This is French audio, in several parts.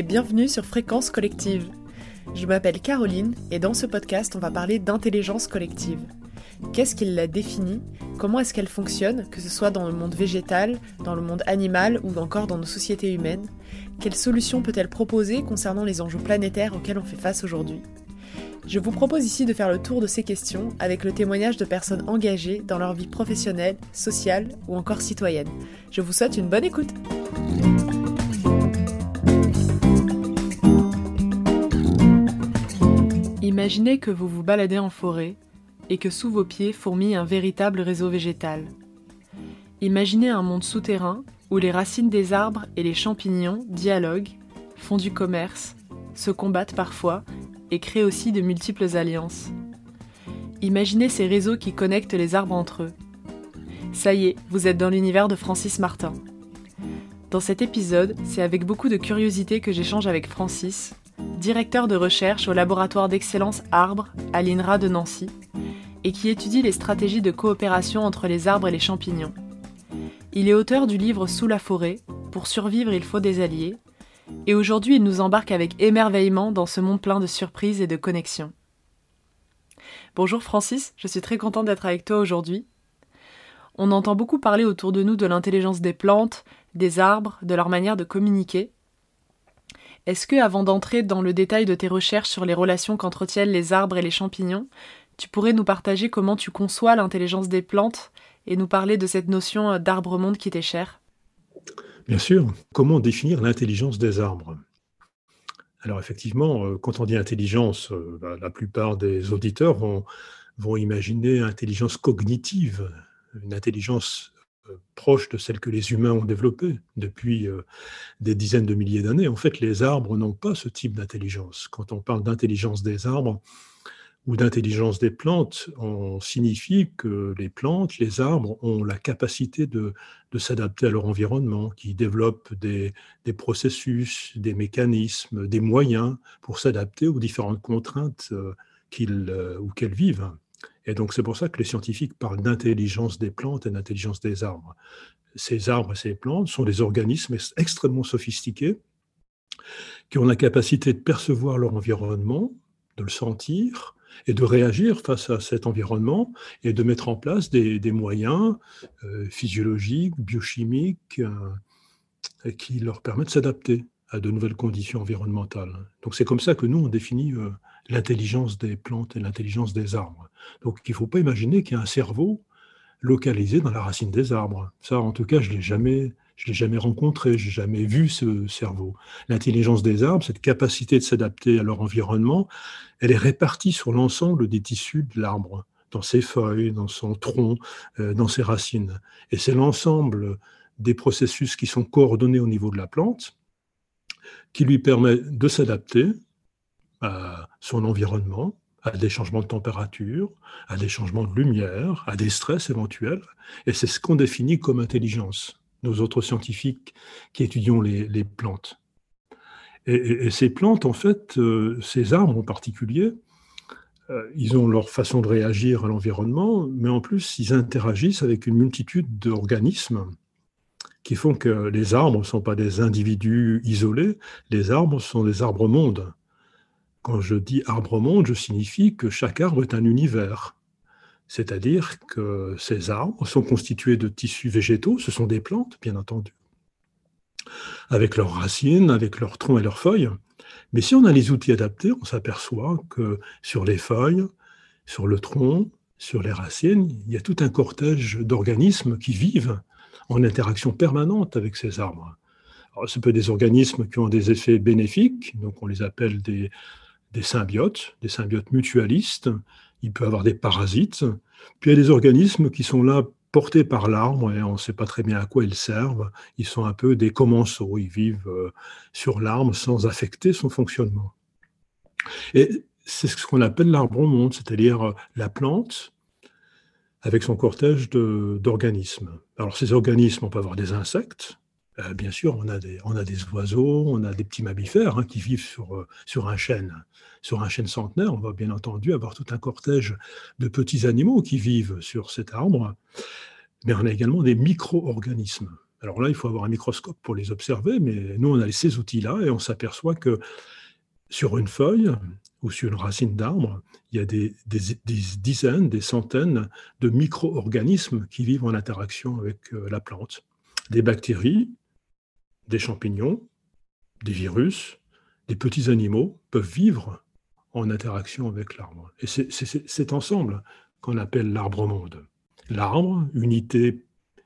et bienvenue sur Fréquence Collective. Je m'appelle Caroline et dans ce podcast, on va parler d'intelligence collective. Qu'est-ce qui la définit? Comment est-ce qu'elle fonctionne, que ce soit dans le monde végétal, dans le monde animal ou encore dans nos sociétés humaines Quelles solutions peut-elle proposer concernant les enjeux planétaires auxquels on fait face aujourd'hui? Je vous propose ici de faire le tour de ces questions avec le témoignage de personnes engagées dans leur vie professionnelle, sociale ou encore citoyenne. Je vous souhaite une bonne écoute Imaginez que vous vous baladez en forêt et que sous vos pieds fourmille un véritable réseau végétal. Imaginez un monde souterrain où les racines des arbres et les champignons dialoguent, font du commerce, se combattent parfois et créent aussi de multiples alliances. Imaginez ces réseaux qui connectent les arbres entre eux. Ça y est, vous êtes dans l'univers de Francis Martin. Dans cet épisode, c'est avec beaucoup de curiosité que j'échange avec Francis, directeur de recherche au laboratoire d'excellence Arbre à l'INRA de Nancy, et qui étudie les stratégies de coopération entre les arbres et les champignons. Il est auteur du livre Sous la forêt, Pour survivre il faut des alliés, et aujourd'hui il nous embarque avec émerveillement dans ce monde plein de surprises et de connexions. Bonjour Francis, je suis très contente d'être avec toi aujourd'hui. On entend beaucoup parler autour de nous de l'intelligence des plantes, des arbres, de leur manière de communiquer. Est-ce que, avant d'entrer dans le détail de tes recherches sur les relations qu'entretiennent les arbres et les champignons, tu pourrais nous partager comment tu conçois l'intelligence des plantes et nous parler de cette notion d'arbre-monde qui t'est chère? Bien sûr. Comment définir l'intelligence des arbres? Alors effectivement, euh, quand on dit intelligence, euh, bah, la plupart des auditeurs vont, vont imaginer intelligence cognitive, une intelligence euh, proche de celle que les humains ont développée depuis euh, des dizaines de milliers d'années. En fait, les arbres n'ont pas ce type d'intelligence. Quand on parle d'intelligence des arbres ou d'intelligence des plantes, on signifie que les plantes, les arbres ont la capacité de, s'adapter à leur environnement, qui développent des, processus, des mécanismes, des moyens pour s'adapter aux différentes contraintes euh, qu'ils ou qu'elles vivent. Et donc c'est pour ça que les scientifiques parlent d'intelligence des plantes et d'intelligence des arbres. Ces arbres et ces plantes sont des organismes extrêmement sophistiqués qui ont la capacité de percevoir leur environnement, de le sentir et de réagir face à cet environnement et de mettre en place des, moyens euh, physiologiques, biochimiques euh, qui leur permettent de s'adapter à de nouvelles conditions environnementales. Donc c'est comme ça que nous, on définit euh, l'intelligence des plantes et l'intelligence des arbres. Donc il ne faut pas imaginer qu'il y a un cerveau localisé dans la racine des arbres. Ça, en tout cas, je ne l'ai jamais, l'ai jamais rencontré, je n'ai jamais vu ce cerveau. L'intelligence des arbres, cette capacité de s'adapter à leur environnement, elle est répartie sur l'ensemble des tissus de l'arbre, dans ses feuilles, dans son tronc, euh, dans ses racines. Et c'est l'ensemble des processus qui sont coordonnés au niveau de la plante qui lui permet de s'adapter à son environnement, à des changements de température, à des changements de lumière, à des stress éventuels. Et c'est ce qu'on définit comme intelligence, nous autres scientifiques qui étudions les, plantes. Et, ces plantes, en fait, euh, ces arbres en particulier, euh, ils ont leur façon de réagir à l'environnement, mais en plus, ils interagissent avec une multitude d'organismes qui font que les arbres ne sont pas des individus isolés, les arbres sont des arbres-mondes. Quand je dis arbre-monde, je signifie que chaque arbre est un univers. C'est-à-dire que ces arbres sont constitués de tissus végétaux, ce sont des plantes, bien entendu, avec leurs racines, avec leurs troncs et leurs feuilles. Mais si on a les outils adaptés, on s'aperçoit que sur les feuilles, sur le tronc, sur les racines, il y a tout un cortège d'organismes qui vivent en interaction permanente avec ces arbres. Ce peut être des organismes qui ont des effets bénéfiques, donc on les appelle des, des symbiotes, des symbiotes mutualistes. Il peut avoir des parasites. Puis il y a des organismes qui sont là portés par l'arbre et on ne sait pas très bien à quoi ils servent. Ils sont un peu des commensaux. Ils vivent euh, sur l'arbre sans affecter son fonctionnement. Et c'est ce qu'on appelle l'arbre au monde, c'est-à-dire euh, la plante avec son cortège d'organismes. Alors ces organismes, on peut avoir des insectes, euh, bien sûr, on a, des, on a des oiseaux, on a des petits mammifères hein, qui vivent sur, euh, sur un chêne. Sur un chêne centenaire, on va bien entendu avoir tout un cortège de petits animaux qui vivent sur cet arbre. Mais on a également des micro-organismes. Alors là, il faut avoir un microscope pour les observer, mais nous, on a ces outils-là et on s'aperçoit que sur une feuille ou sur une racine d'arbre, il y a des, dizaines, des centaines de micro-organismes qui vivent en interaction avec euh, la plante. Des bactéries, des champignons, des virus, des petits animaux peuvent vivre en interaction avec l'arbre. Et c'est cet ensemble qu'on appelle l'arbre-monde. L'arbre, unité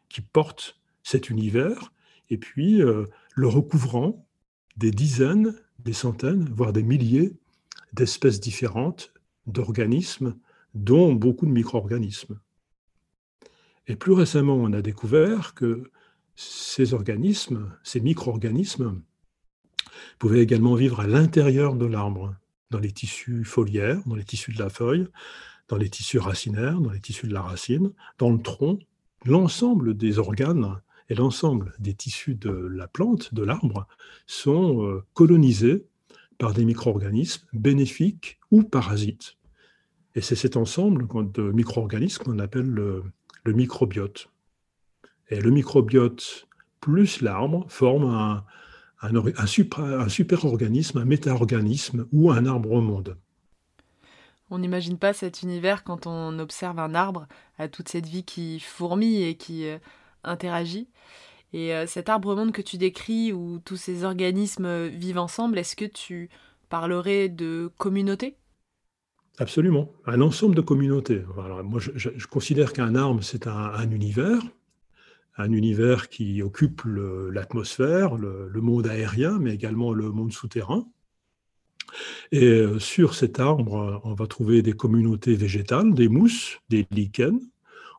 qui porte cet univers, et puis euh, le recouvrant des dizaines, des centaines, voire des milliers d'espèces différentes d'organismes, dont beaucoup de micro-organismes. Et plus récemment, on a découvert que ces organismes, ces micro-organismes, pouvaient également vivre à l'intérieur de l'arbre, dans les tissus foliaires, dans les tissus de la feuille, dans les tissus racinaires, dans les tissus de la racine, dans le tronc, l'ensemble des organes et l'ensemble des tissus de la plante, de l'arbre, sont euh, colonisés par des micro-organismes bénéfiques ou parasites. Et c'est cet ensemble de micro-organismes qu'on appelle le, microbiote. Et le microbiote plus l'arbre forment un, un, super, organisme, un méta-organisme ou un arbre au monde. On n'imagine pas cet univers quand on observe un arbre à toute cette vie qui fourmille et qui euh, interagit. Et euh, cet arbre-monde que tu décris, où tous ces organismes vivent ensemble, est-ce que tu parlerais de communauté? Absolument, un ensemble de communautés. moi, je, considère qu'un arbre, c'est un, univers, un univers qui occupe l'atmosphère, le, monde aérien, mais également le monde souterrain. Et euh, sur cet arbre, on va trouver des communautés végétales, des mousses, des lichens.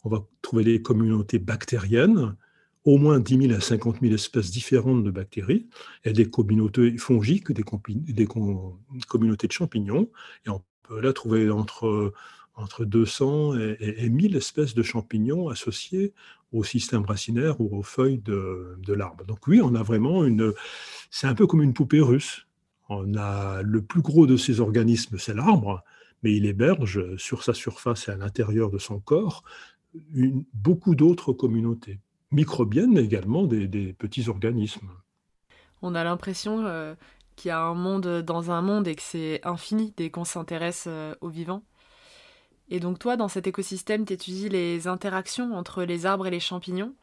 On va trouver des communautés bactériennes, au moins 10 000 à 50 000 espèces différentes de bactéries, et des communautés fongiques, des, communautés de champignons. Et on peut là trouver entre, entre 200 et, et, 1000 espèces de champignons associés au système racinaire ou aux feuilles de, l'arbre. Donc oui, on a vraiment une... C'est un peu comme une poupée russe. On a le plus gros de ces organismes, c'est l'arbre, mais il héberge sur sa surface et à l'intérieur de son corps beaucoup d'autres communautés microbiennes également des, petits organismes. On a l'impression euh, qu'il y a un monde dans un monde et que c'est infini dès qu'on s'intéresse euh, aux vivants. Et donc toi, dans cet écosystème, tu étudies les interactions entre les arbres et les champignons.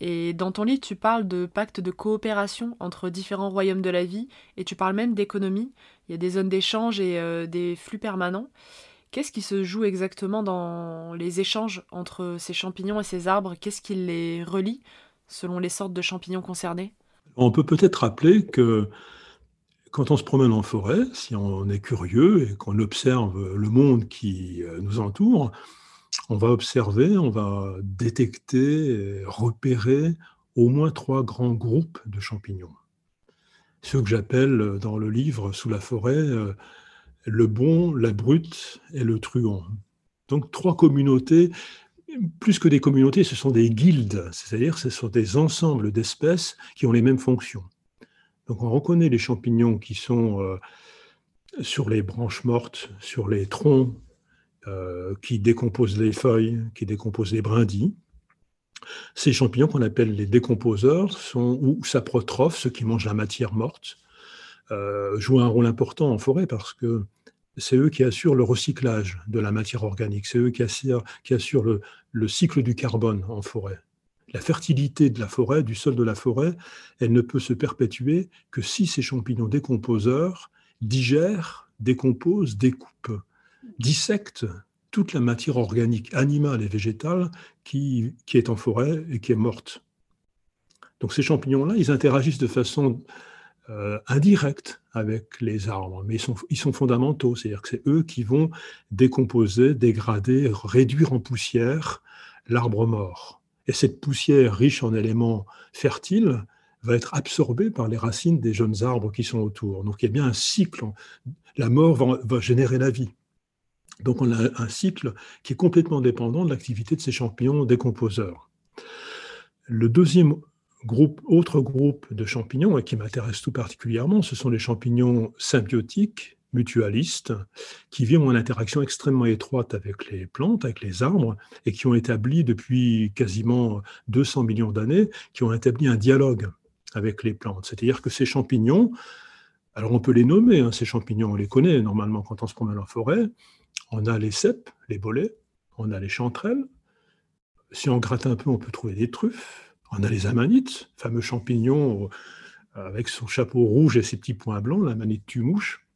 Et dans ton livre, tu parles de pactes de coopération entre différents royaumes de la vie, et tu parles même d'économie. Il y a des zones d'échange et euh, des flux permanents. Qu'est-ce qui se joue exactement dans les échanges entre ces champignons et ces arbres? Qu'est-ce qui les relie selon les sortes de champignons concernés? On peut peut-être rappeler que quand on se promène en forêt, si on est curieux et qu'on observe le monde qui euh, nous entoure, on va observer, on va détecter, repérer au moins trois grands groupes de champignons. Ceux que j'appelle dans le livre Sous la forêt euh, le bon, la brute et le truand. Donc trois communautés, plus que des communautés, ce sont des guildes, c'est-à-dire ce sont des ensembles d'espèces qui ont les mêmes fonctions. On reconnaît les champignons qui sont euh, sur les branches mortes, sur les troncs, euh, qui décomposent les feuilles, qui décomposent les brindilles. Ces champignons qu'on appelle les décomposeurs sont, ou saprotrophes, ceux qui mangent la matière morte, euh, jouent un rôle important en forêt parce que c'est eux qui assurent le recyclage de la matière organique, c'est eux qui assurent, le, cycle du carbone en forêt. La fertilité de la forêt, du sol de la forêt, elle ne peut se perpétuer que si ces champignons décomposeurs digèrent, décomposent, découpent, dissectent toute la matière organique animale et végétale qui, est en forêt et qui est morte. Donc ces champignons-là, ils interagissent de façon euh, indirects avec les arbres, mais ils sont, ils sont fondamentaux, c'est-à-dire que c'est eux qui vont décomposer, dégrader, réduire en poussière l'arbre mort. Et cette poussière riche en éléments fertiles va être absorbée par les racines des jeunes arbres qui sont autour. Donc il y a bien un cycle. La mort va, générer la vie. Donc on a un cycle qui est complètement dépendant de l'activité de ces champignons décomposeurs. Le deuxième autre groupe de champignons, qui m'intéresse tout particulièrement, ce sont les champignons symbiotiques mutualistes qui vivent en interaction extrêmement étroite avec les plantes, avec les arbres, et qui ont établi depuis quasiment 200 millions d'années, qui ont établi un dialogue avec les plantes. C'est-à-dire que ces champignons, alors on peut les nommer, hein, ces champignons, on les connaît normalement quand on se promène en forêt, on a les cèpes, les bolets, on a les chanterelles, si on gratte un peu, on peut trouver des truffes, on a les amanites, fameux champignons euh, avec son chapeau rouge et ses petits points blancs, l'amanite tue-mouche,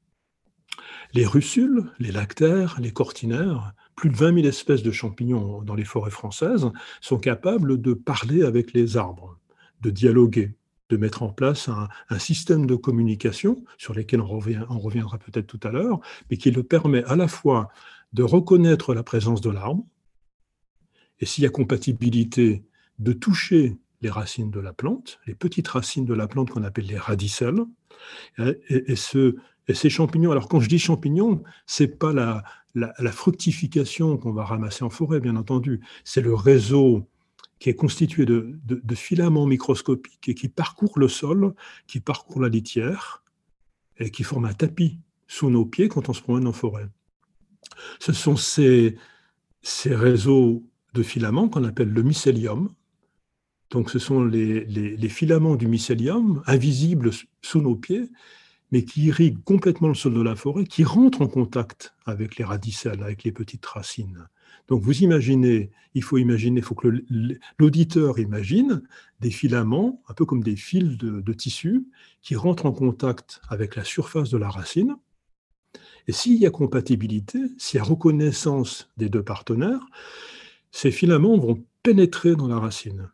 les russules, les lactaires, les cortinaires, plus de 20 000 espèces de champignons dans les forêts françaises sont capables de parler avec les arbres, de dialoguer, de mettre en place un, système de communication sur lequel on, on reviendra peut-être tout à l'heure, mais qui le permet à la fois de reconnaître la présence de l'arbre, et s'il y a compatibilité, de toucher les racines de la plante, les petites racines de la plante qu'on appelle les radicelles, et, ce, et ces champignons, alors quand je dis champignons, c'est pas la, la, fructification qu'on va ramasser en forêt, bien entendu, c'est le réseau qui est constitué de, de, filaments microscopiques et qui parcourt le sol, qui parcourt la litière et qui forme un tapis sous nos pieds quand on se promène en forêt. Ce sont ces, ces réseaux de filaments qu'on appelle le mycélium. Donc ce sont les, les, filaments du mycélium, invisibles sous nos pieds, mais qui irriguent complètement le sol de la forêt, qui rentrent en contact avec les radicelles, avec les petites racines. Donc vous imaginez, il faut imaginer, il faut que l'auditeur imagine des filaments, un peu comme des fils de, de, tissu, qui rentrent en contact avec la surface de la racine. Et s'il y a compatibilité, s'il y a reconnaissance des deux partenaires, ces filaments vont pénétrer dans la racine,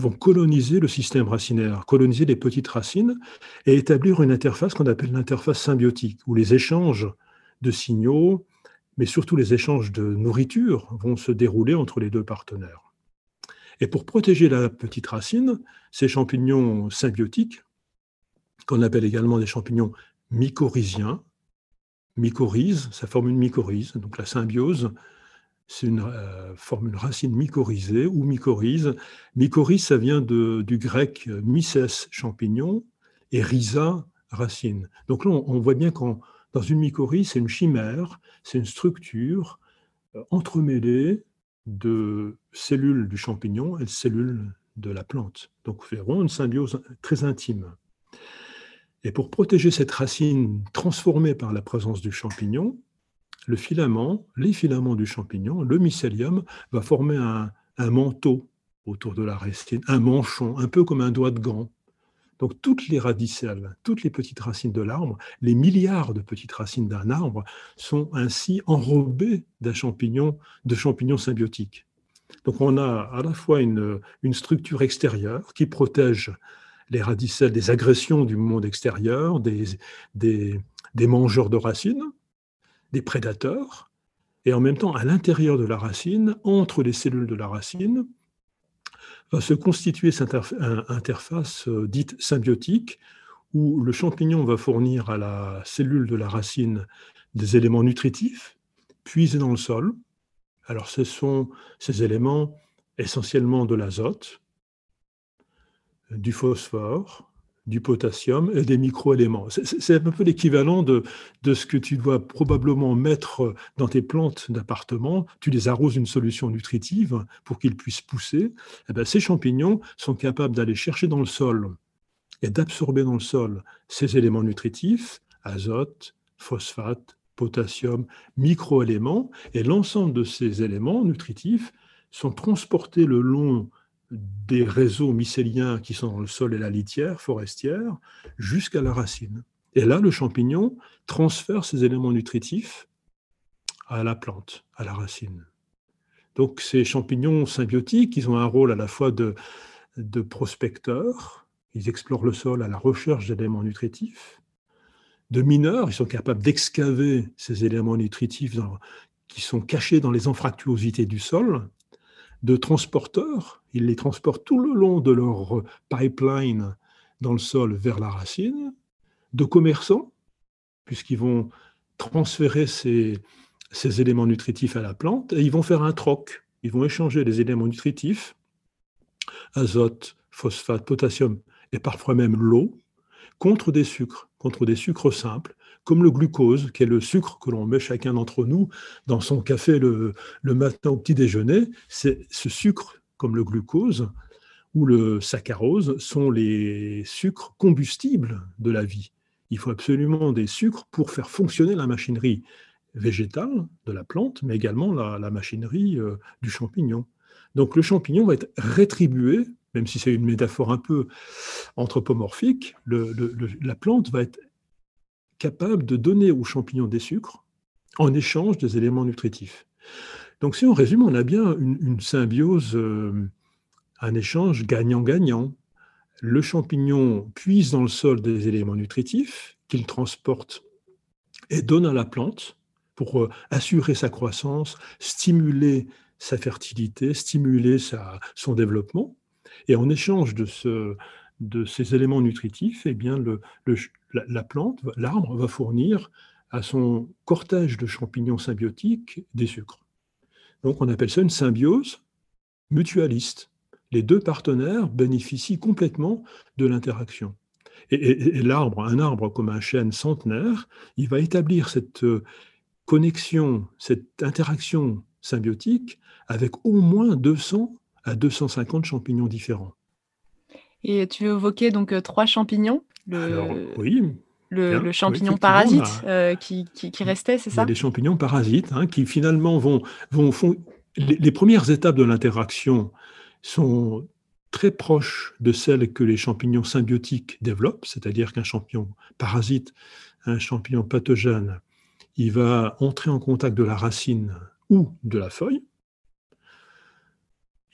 vont coloniser le système racinaire, coloniser les petites racines et établir une interface qu'on appelle l'interface symbiotique, où les échanges de signaux, mais surtout les échanges de nourriture vont se dérouler entre les deux partenaires. Et pour protéger la petite racine, ces champignons symbiotiques, qu'on appelle également des champignons mycorhiziens, mycorhize, ça forme une mycorhize, donc la symbiose c'est une euh, formule racine mycorhizée ou mycorhize. Mycorhize, ça vient de, du grec euh, mycès, champignon, et rhiza, racine. Donc là, on, voit bien qu'en dans une mycorhize, c'est une chimère, c'est une structure euh, entremêlée de cellules du champignon et de cellules de la plante. Donc, vraiment une symbiose très intime. Et pour protéger cette racine transformée par la présence du champignon, le filament, les filaments du champignon, le mycélium, va former un, manteau autour de la racine, un manchon, un peu comme un doigt de gant. Donc toutes les radicelles, toutes les petites racines de l'arbre, les milliards de petites racines d'un arbre sont ainsi enrobées d'un champignon, de champignons symbiotiques. Donc on a à la fois une, structure extérieure qui protège les radicelles des agressions du monde extérieur, des, des mangeurs de racines, des prédateurs, et en même temps, à l'intérieur de la racine, entre les cellules de la racine, va se constituer cette interface euh, dite symbiotique, où le champignon va fournir à la cellule de la racine des éléments nutritifs puisés dans le sol. Alors ce sont ces éléments essentiellement de l'azote, du phosphore, du potassium et des microéléments. C'est un peu l'équivalent de, de, ce que tu dois probablement mettre dans tes plantes d'appartement. Tu les arroses d'une solution nutritive pour qu'ils puissent pousser. Eh bien, ces champignons sont capables d'aller chercher dans le sol et d'absorber dans le sol ces éléments nutritifs, azote, phosphate, potassium, microéléments, et l'ensemble de ces éléments nutritifs sont transportés le long des réseaux mycéliens qui sont dans le sol et la litière forestière jusqu'à la racine. Et là, le champignon transfère ces éléments nutritifs à la plante, à la racine. Donc ces champignons symbiotiques, ils ont un rôle à la fois de, de prospecteurs, ils explorent le sol à la recherche d'éléments nutritifs, de mineurs, ils sont capables d'excaver ces éléments nutritifs qui sont cachés dans les anfractuosités du sol, de transporteurs. Ils les transportent tout le long de leur pipeline dans le sol vers la racine, de commerçants, puisqu'ils vont transférer ces, ces, éléments nutritifs à la plante, et ils vont faire un troc. Ils vont échanger les éléments nutritifs, azote, phosphate, potassium, et parfois même l'eau, contre des sucres, contre des sucres simples, comme le glucose, qui est le sucre que l'on met chacun d'entre nous dans son café le, matin au petit déjeuner. C'est ce sucre, comme le glucose ou le saccharose, sont les sucres combustibles de la vie. Il faut absolument des sucres pour faire fonctionner la machinerie végétale de la plante, mais également la, machinerie euh, du champignon. Donc le champignon va être rétribué, même si c'est une métaphore un peu anthropomorphique, la plante va être capable de donner au champignon des sucres en échange des éléments nutritifs. Donc si on résume, on a bien une, symbiose, euh, un échange gagnant-gagnant. Le champignon puise dans le sol des éléments nutritifs qu'il transporte et donne à la plante pour euh, assurer sa croissance, stimuler sa fertilité, stimuler sa, son développement. Et en échange de, ce, de ces éléments nutritifs, eh bien le, la, plante, l'arbre, va fournir à son cortège de champignons symbiotiques des sucres. Donc on appelle ça une symbiose mutualiste. Les deux partenaires bénéficient complètement de l'interaction. Et, l'arbre, un arbre comme un chêne centenaire, il va établir cette euh, connexion, cette interaction symbiotique avec au moins 200 à 250 champignons différents. Et tu évoquais donc euh, trois champignons le, oui. Le, champignon parasite euh, qui, qui, restait, c'est ça? Les champignons parasites hein, qui finalement vont, vont font, les, premières étapes de l'interaction sont très proches de celles que les champignons symbiotiques développent, c'est-à-dire qu'un champignon parasite, un champignon pathogène, il va entrer en contact de la racine ou de la feuille,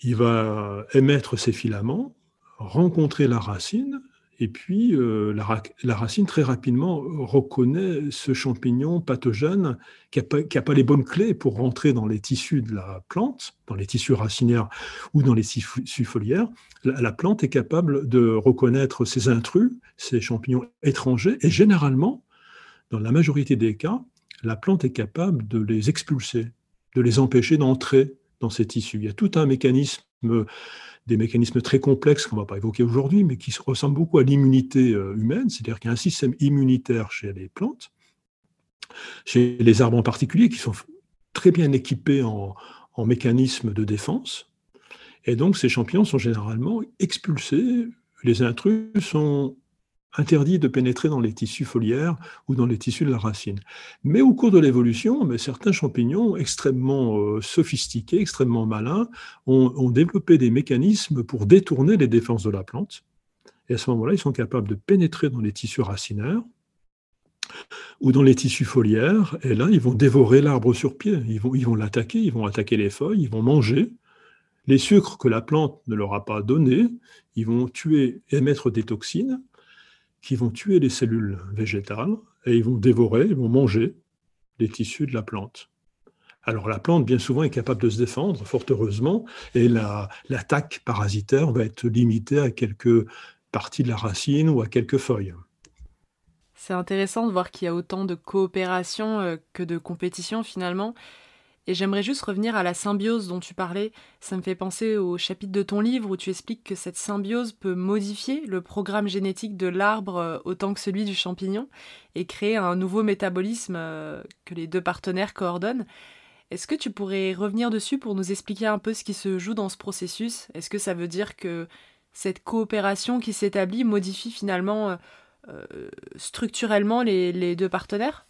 il va émettre ses filaments, rencontrer la racine, et puis, euh, la, racine, très rapidement, reconnaît ce champignon pathogène qui n'a pas, les bonnes clés pour rentrer dans les tissus de la plante, dans les tissus racinaires ou dans les tissus foliaires. La, plante est capable de reconnaître ces intrus, ces champignons étrangers, et généralement, dans la majorité des cas, la plante est capable de les expulser, de les empêcher d'entrer dans ces tissus. Il y a tout un mécanisme des mécanismes très complexes qu'on ne va pas évoquer aujourd'hui, mais qui ressemblent beaucoup à l'immunité euh, humaine, c'est-à-dire qu'il y a un système immunitaire chez les plantes, chez les arbres en particulier, qui sont très bien équipés en, mécanismes de défense. Et donc ces champignons sont généralement expulsés, les intrus sont interdit de pénétrer dans les tissus foliaires ou dans les tissus de la racine. Mais au cours de l'évolution, certains champignons extrêmement euh, sophistiqués, extrêmement malins, ont, développé des mécanismes pour détourner les défenses de la plante. Et à ce moment-là, ils sont capables de pénétrer dans les tissus racinaires ou dans les tissus foliaires, et là, ils vont dévorer l'arbre sur pied. Ils vont, ils vont l'attaquer, ils vont attaquer les feuilles, ils vont manger les sucres que la plante ne leur a pas donnés, ils vont tuer, émettre des toxines, qui vont tuer les cellules végétales et ils vont dévorer, ils vont manger les tissus de la plante. Alors la plante, bien souvent, est capable de se défendre, fort heureusement, et l'attaque parasitaire va être limitée à quelques parties de la racine ou à quelques feuilles. C'est intéressant de voir qu'il y a autant de coopération euh, que de compétition finalement. Et j'aimerais juste revenir à la symbiose dont tu parlais. Ça me fait penser au chapitre de ton livre où tu expliques que cette symbiose peut modifier le programme génétique de l'arbre euh, autant que celui du champignon et créer un nouveau métabolisme euh, que les deux partenaires coordonnent. Est-ce que tu pourrais revenir dessus pour nous expliquer un peu ce qui se joue dans ce processus? Est-ce que ça veut dire que cette coopération qui s'établit modifie finalement euh, structurellement les deux partenaires?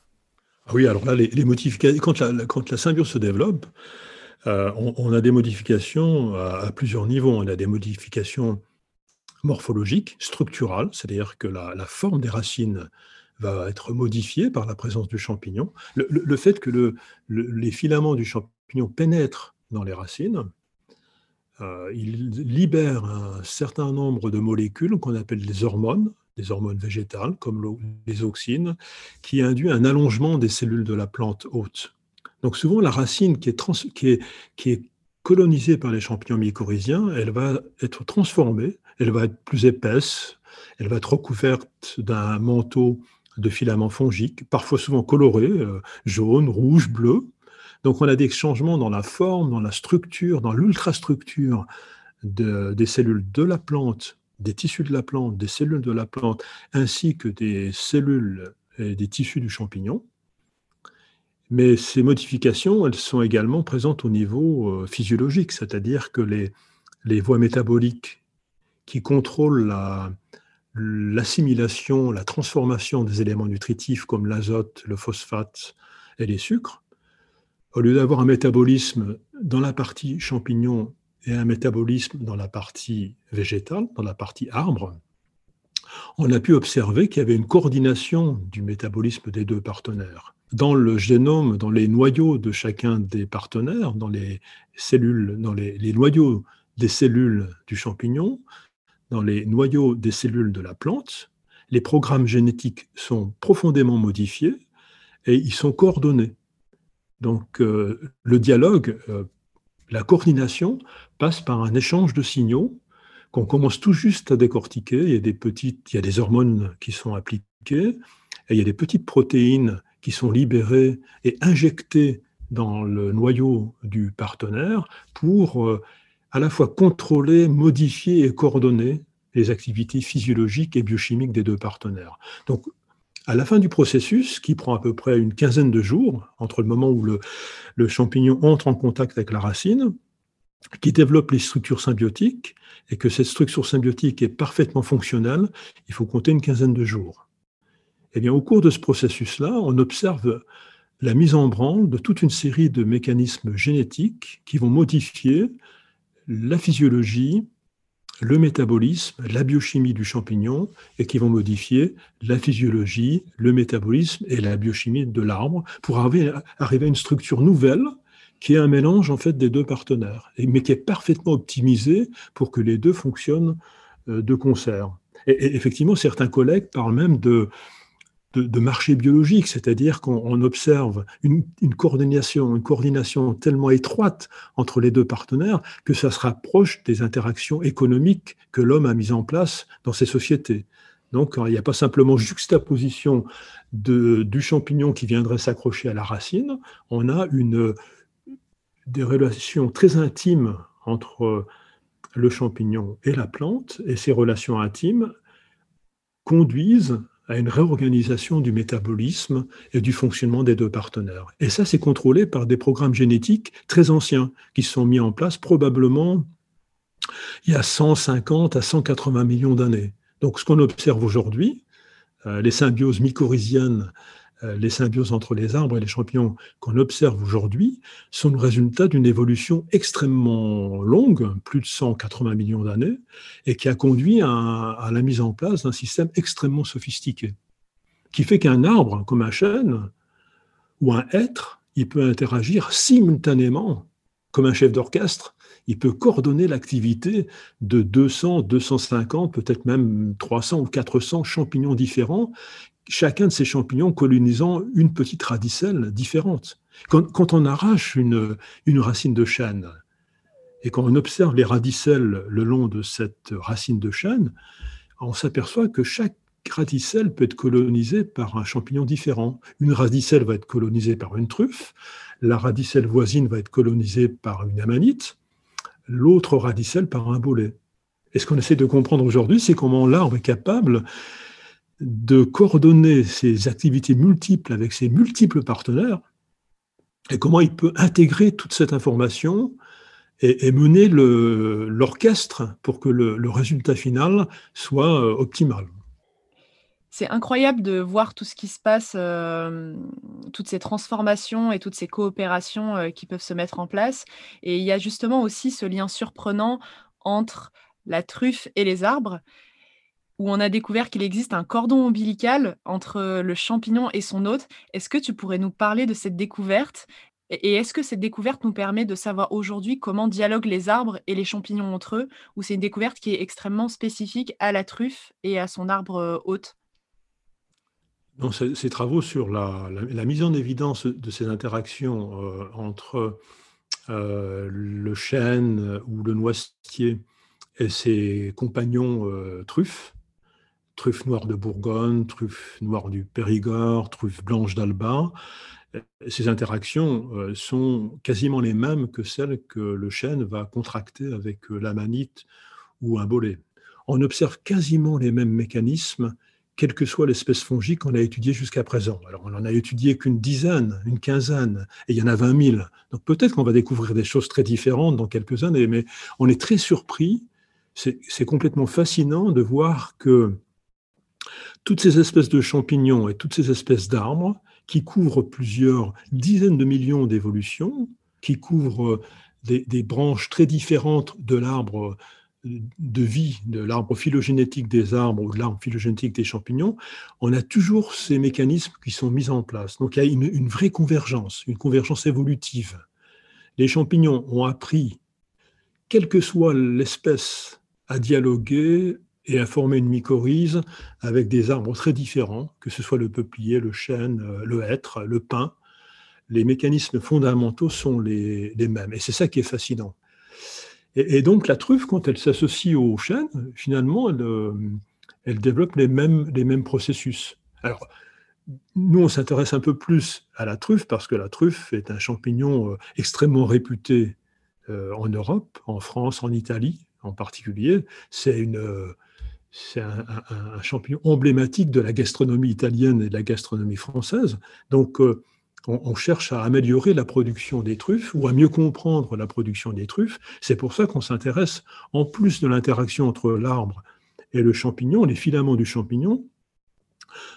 Oui, alors là, les, modifications, quand la, symbiose se développe, euh, on, a des modifications à, plusieurs niveaux. On a des modifications morphologiques, structurales, c'est-à-dire que la, forme des racines va être modifiée par la présence du champignon. Le, fait que les filaments du champignon pénètrent dans les racines, euh, il libère un certain nombre de molécules qu'on appelle les hormones, des hormones végétales comme les auxines, qui induit un allongement des cellules de la plante haute. Donc souvent, la racine qui est, colonisée par les champignons mycorhiziens, elle va être transformée, elle va être plus épaisse, elle va être recouverte d'un manteau de filaments fongiques, parfois souvent colorés, euh, jaune, rouge, bleu. Donc on a des changements dans la forme, dans la structure, dans l'ultrastructure de, des cellules de la plante des tissus de la plante, des cellules de la plante, ainsi que des cellules et des tissus du champignon. Mais ces modifications, elles sont également présentes au niveau euh, physiologique, c'est-à-dire que les, les voies métaboliques qui contrôlent l'assimilation, la, transformation des éléments nutritifs comme l'azote, le phosphate et les sucres, au lieu d'avoir un métabolisme dans la partie champignon et un métabolisme dans la partie végétale, dans la partie arbre, on a pu observer qu'il y avait une coordination du métabolisme des deux partenaires. Dans le génome, dans les noyaux de chacun des partenaires, dans les cellules, dans les, noyaux des cellules du champignon, dans les noyaux des cellules de la plante, les programmes génétiques sont profondément modifiés et ils sont coordonnés. Donc euh, le dialogue, euh, la coordination passe par un échange de signaux qu'on commence tout juste à décortiquer. Il y a des petites, il y a des hormones qui sont appliquées et il y a des petites protéines qui sont libérées et injectées dans le noyau du partenaire pour euh, à la fois contrôler, modifier et coordonner les activités physiologiques et biochimiques des deux partenaires. Donc à la fin du processus, qui prend à peu près une quinzaine de jours, entre le moment où le, champignon entre en contact avec la racine, qui développe les structures symbiotiques, et que cette structure symbiotique est parfaitement fonctionnelle, il faut compter une quinzaine de jours. Eh bien, au cours de ce processus-là, on observe la mise en branle de toute une série de mécanismes génétiques qui vont modifier la physiologie, le métabolisme, la biochimie du champignon et qui vont modifier la physiologie, le métabolisme et la biochimie de l'arbre pour arriver, à une structure nouvelle qui est un mélange en fait des deux partenaires, mais qui est parfaitement optimisé pour que les deux fonctionnent euh, de concert. et effectivement, certains collègues parlent même de, de, marché biologique, c'est-à-dire qu'on observe une, coordination, une coordination tellement étroite entre les deux partenaires que ça se rapproche des interactions économiques que l'homme a mises en place dans ces sociétés. Donc, il n'y a pas simplement juxtaposition du champignon qui viendrait s'accrocher à la racine, on a une, des relations très intimes entre le champignon et la plante, et ces relations intimes conduisent à une réorganisation du métabolisme et du fonctionnement des deux partenaires. Et ça, c'est contrôlé par des programmes génétiques très anciens qui sont mis en place probablement il y a 150 à 180 millions d'années. Donc ce qu'on observe aujourd'hui, euh, les symbioses mycorhiziennes les symbioses entre les arbres et les champignons qu'on observe aujourd'hui sont le résultat d'une évolution extrêmement longue, plus de 180 millions d'années, et qui a conduit à, la mise en place d'un système extrêmement sophistiqué, qui fait qu'un arbre, comme un chêne, ou un hêtre, il peut interagir simultanément, comme un chef d'orchestre, il peut coordonner l'activité de 200, 250, peut-être même 300 ou 400 champignons différents chacun de ces champignons colonisant une petite radicelle différente. Quand, on arrache une, une, racine de chêne et quand on observe les radicelles le long de cette racine de chêne, on s'aperçoit que chaque radicelle peut être colonisée par un champignon différent. Une radicelle va être colonisée par une truffe, la radicelle voisine va être colonisée par une amanite, l'autre radicelle par un bolet. Et ce qu'on essaie de comprendre aujourd'hui, c'est comment l'arbre est capable de coordonner ses activités multiples avec ses multiples partenaires et comment il peut intégrer toute cette information et, mener l'orchestre pour que le, résultat final soit euh, optimal. C'est incroyable de voir tout ce qui se passe, euh, toutes ces transformations et toutes ces coopérations euh, qui peuvent se mettre en place. Et il y a justement aussi ce lien surprenant entre la truffe et les arbres où on a découvert qu'il existe un cordon ombilical entre le champignon et son hôte. Est-ce que tu pourrais nous parler de cette découverte? Et est-ce que cette découverte nous permet de savoir aujourd'hui comment dialoguent les arbres et les champignons entre eux, ou c'est une découverte qui est extrêmement spécifique à la truffe et à son arbre euh, hôte? Ces travaux sur la, mise en évidence de ces interactions euh, entre euh, le chêne ou le noisetier et ses compagnons truffes truffe noire de Bourgogne, truffe noire du Périgord, truffe blanche d'Alba. Ces interactions euh, sont quasiment les mêmes que celles que le chêne va contracter avec euh, l'amanite ou un bolet. on observe quasiment les mêmes mécanismes, quelle que soit l'espèce fongique qu'on a étudiée jusqu'à présent. Alors, on n'en a étudié qu'une dizaine, une quinzaine, et il y en a 20 000. Donc, peut-être qu'on va découvrir des choses très différentes dans quelques années, mais on est très surpris. C'est complètement fascinant de voir que toutes ces espèces de champignons et toutes ces espèces d'arbres qui couvrent plusieurs dizaines de millions d'évolutions, qui couvrent des, des, branches très différentes de l'arbre de vie, de l'arbre phylogénétique des arbres ou de l'arbre phylogénétique des champignons, on a toujours ces mécanismes qui sont mis en place. Donc il y a une, vraie convergence, une convergence évolutive. Les champignons ont appris, quelle que soit l'espèce, à dialoguer et à former une mycorhize avec des arbres très différents, que ce soit le peuplier, le chêne, le hêtre, le pin. Les mécanismes fondamentaux sont les mêmes. Et c'est ça qui est fascinant. Et, donc la truffe, quand elle s'associe au chêne, finalement, elle, euh, elle, développe les mêmes, les mêmes processus. Alors, nous, on s'intéresse un peu plus à la truffe parce que la truffe est un champignon euh, extrêmement réputé euh, en Europe, en France, en Italie en particulier. C'est une, c'est un, champignon emblématique de la gastronomie italienne et de la gastronomie française. Donc, on, cherche à améliorer la production des truffes ou à mieux comprendre la production des truffes. C'est pour ça qu'on s'intéresse, en plus de l'interaction entre l'arbre et le champignon, les filaments du champignon,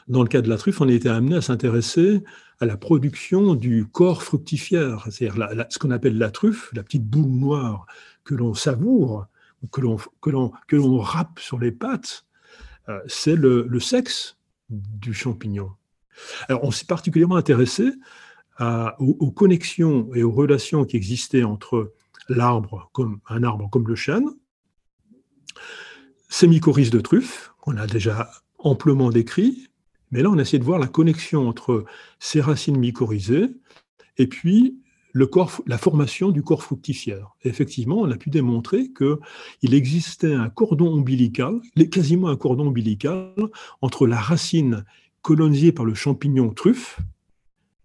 dans le cas de la truffe, on a été amené à s'intéresser à la production du corps fructifière, c'est-à-dire ce qu'on appelle la truffe, la petite boule noire que l'on savoure, que l'on, que l'on, râpe sur les pattes, euh, c'est le sexe du champignon. Alors, on s'est particulièrement intéressé aux, connexions et aux relations qui existaient entre l'arbre, comme un arbre comme le chêne, ces mycorhizes de truffe, qu'on a déjà amplement décrit, mais là, on a essayé de voir la connexion entre ces racines mycorhizées et puis la formation du corps fructifière. effectivement, on a pu démontrer qu'il existait un cordon ombilical, quasiment un cordon ombilical, entre la racine colonisé par le champignon truffe,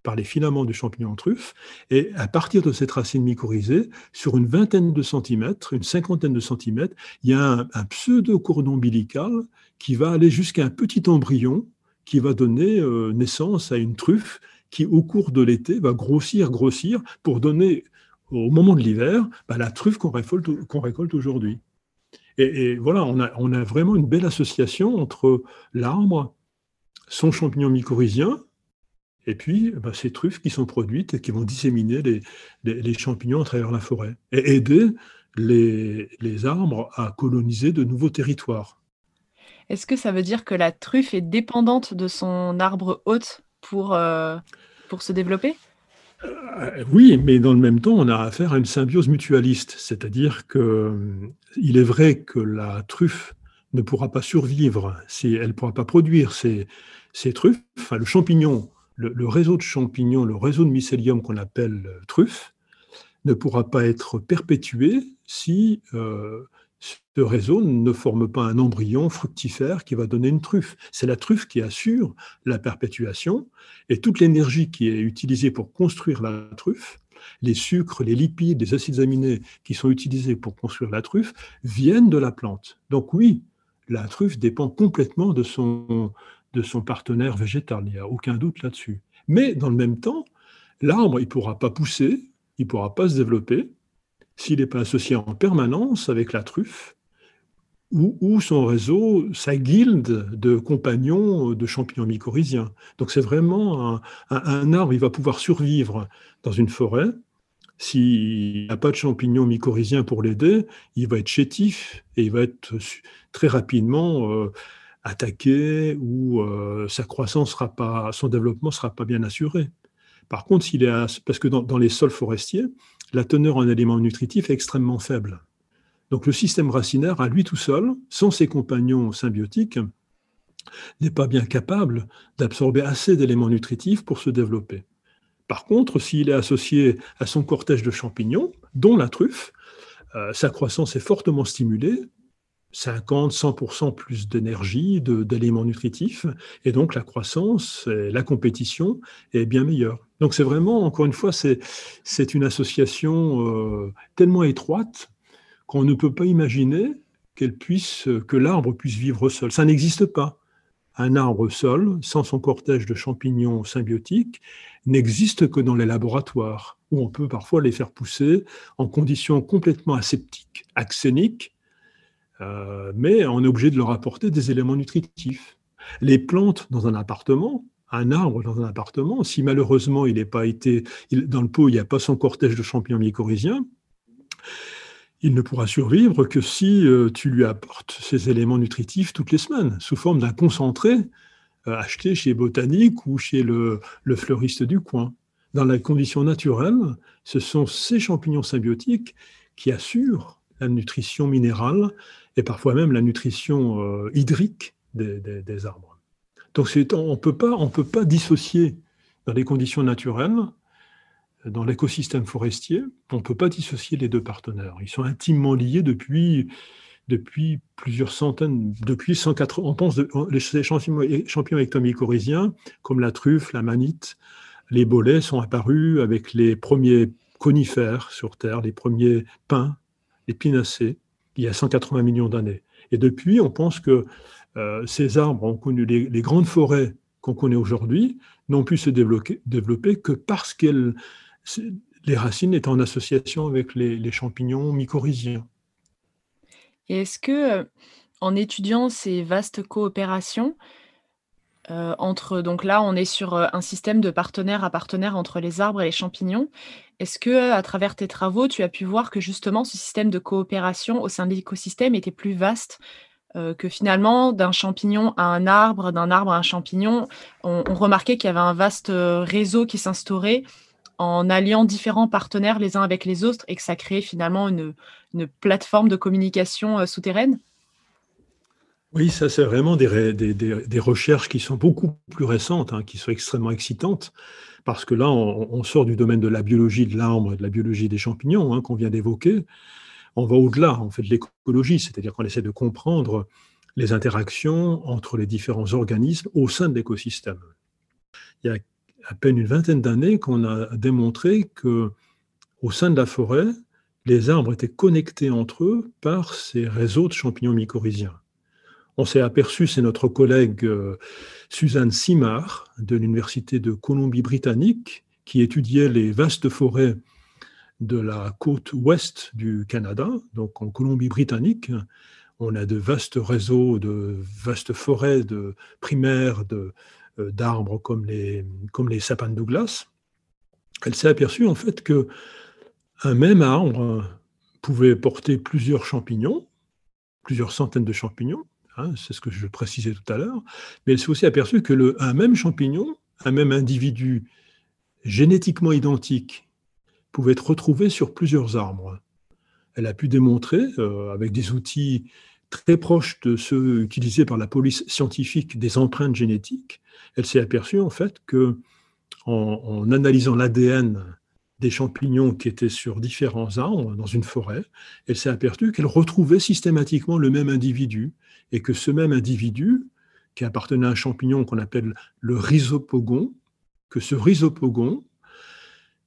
par les filaments du champignon truffe, et à partir de cette racine mycorhizée, sur une vingtaine de centimètres, une cinquantaine de centimètres, il y a un, pseudo-cordon ombilical qui va aller jusqu'à un petit embryon qui va donner euh, naissance à une truffe qui, au cours de l'été, va grossir, grossir, pour donner, au moment de l'hiver, bah, la truffe qu'on récolte, qu'on récolte aujourd'hui. Et, voilà, on a, on a vraiment une belle association entre l'arbre son champignon mycorhizien, et puis bah, ces truffes qui sont produites et qui vont disséminer les, champignons à travers la forêt et aider les, arbres à coloniser de nouveaux territoires. Est-ce que ça veut dire que la truffe est dépendante de son arbre hôte? Pour, euh, pour se développer? Euh, oui, mais dans le même temps, on a affaire à une symbiose mutualiste, c'est-à-dire que euh, est vrai que la truffe ne pourra pas survivre si elle ne pourra pas produire ces, ces truffes, enfin, le champignon, le, réseau de champignons, le réseau de mycélium qu'on appelle truffe, ne pourra pas être perpétué si ce réseau ne forme pas un embryon fructifère qui va donner une truffe. C'est la truffe qui assure la perpétuation et toute l'énergie qui est utilisée pour construire la truffe, les sucres, les lipides, les acides aminés qui sont utilisés pour construire la truffe viennent de la plante. Donc oui, la truffe dépend complètement de son, de son partenaire végétal, il n'y a aucun doute là-dessus. Mais dans le même temps, l'arbre, il ne pourra pas pousser, il ne pourra pas se développer s'il n'est pas associé en permanence avec la truffe ou, son réseau, sa guilde de compagnons de champignons mycorhiziens. Donc c'est vraiment un, arbre, il va pouvoir survivre dans une forêt. S'il n'a pas de champignons mycorhiziens pour l'aider, il va être chétif et il va être très rapidement... Euh, attaqué ou euh, sa croissance sera pas, son développement sera pas bien assuré. Par contre, parce que dans, les sols forestiers, la teneur en éléments nutritifs est extrêmement faible. Donc le système racinaire, à lui tout seul, sans ses compagnons symbiotiques, n'est pas bien capable d'absorber assez d'éléments nutritifs pour se développer. Par contre, s'il est associé à son cortège de champignons, dont la truffe, euh, sa croissance est fortement stimulée 50, 100% plus d'énergie, d'éléments nutritifs, et donc la croissance, et la compétition est bien meilleure. Donc c'est vraiment, encore une fois, c'est une association euh, tellement étroite qu'on ne peut pas imaginer qu'elle puisse, que l'arbre puisse vivre seul. Ça n'existe pas. Un arbre seul, sans son cortège de champignons symbiotiques, n'existe que dans les laboratoires, où on peut parfois les faire pousser en conditions complètement aseptiques, axéniques, euh, mais on est obligé de leur apporter des éléments nutritifs. Les plantes dans un appartement, un arbre dans un appartement, si malheureusement il n'est pas été, dans le pot il n'y a pas son cortège de champignons mycorhiziens, il ne pourra survivre que si euh, tu lui apportes ces éléments nutritifs toutes les semaines, sous forme d'un concentré euh, acheté chez Botanique ou chez le, le, fleuriste du coin. Dans les conditions naturelles, ce sont ces champignons symbiotiques qui assurent la nutrition minérale et parfois même la nutrition euh, hydrique des, arbres. Donc on ne peut pas dissocier dans les conditions naturelles, dans l'écosystème forestier, on ne peut pas dissocier les deux partenaires. Ils sont intimement liés depuis, depuis plusieurs centaines, depuis 180, on pense les champignons, champignons comme la truffe, la manite, les bolets sont apparus avec les premiers conifères sur Terre, les premiers pins, les pinacées, il y a 180 millions d'années. Et depuis, on pense que euh, ces arbres ont connu les, grandes forêts qu'on connaît aujourd'hui n'ont pu se développer, développer que parce que les racines étaient en association avec les, champignons mycorhiziens. Et est-ce que, euh, en étudiant ces vastes coopérations, euh, entre donc là, on est sur un système de partenaire à partenaire entre les arbres et les champignons. Est-ce que, à travers tes travaux, tu as pu voir que justement ce système de coopération au sein de l'écosystème était plus vaste que finalement, d'un champignon à un arbre, d'un arbre à un champignon, on, remarquait qu'il y avait un vaste réseau qui s'instaurait en alliant différents partenaires les uns avec les autres et que ça créait finalement une, plateforme de communication souterraine? Oui, ça c'est vraiment des, recherches qui sont beaucoup plus récentes, hein, qui sont extrêmement excitantes, parce que là on, sort du domaine de la biologie de l'arbre, de la biologie des champignons hein, qu'on vient d'évoquer. On va au-delà, on fait de l'écologie, c'est-à-dire qu'on essaie de comprendre les interactions entre les différents organismes au sein de l'écosystème. Il y a à peine une vingtaine d'années qu'on a démontré que au sein de la forêt, les arbres étaient connectés entre eux par ces réseaux de champignons mycorhiziens. On s'est aperçu, c'est notre collègue euh, Suzanne Simard de l'Université de Colombie-Britannique, qui étudiait les vastes forêts de la côte ouest du Canada, donc en Colombie-Britannique. On a de vastes réseaux, de vastes forêts de primaires euh, d'arbres comme les, comme sapins de Douglas. Elle s'est aperçue en fait que un même arbre pouvait porter plusieurs champignons, plusieurs centaines de champignons, Hein, c'est ce que je précisais tout à l'heure, mais elle s'est aussi aperçue que le, même champignon, un même individu génétiquement identique, pouvait être retrouvé sur plusieurs arbres. Elle a pu démontrer, euh, avec des outils très proches de ceux utilisés par la police scientifique des empreintes génétiques, elle s'est aperçue en fait que en analysant l'ADN des champignons qui étaient sur différents arbres dans une forêt, elle s'est aperçue qu'elle retrouvait systématiquement le même individu et que ce même individu, qui appartenait à un champignon qu'on appelle le rhizopogon, que ce rhizopogon,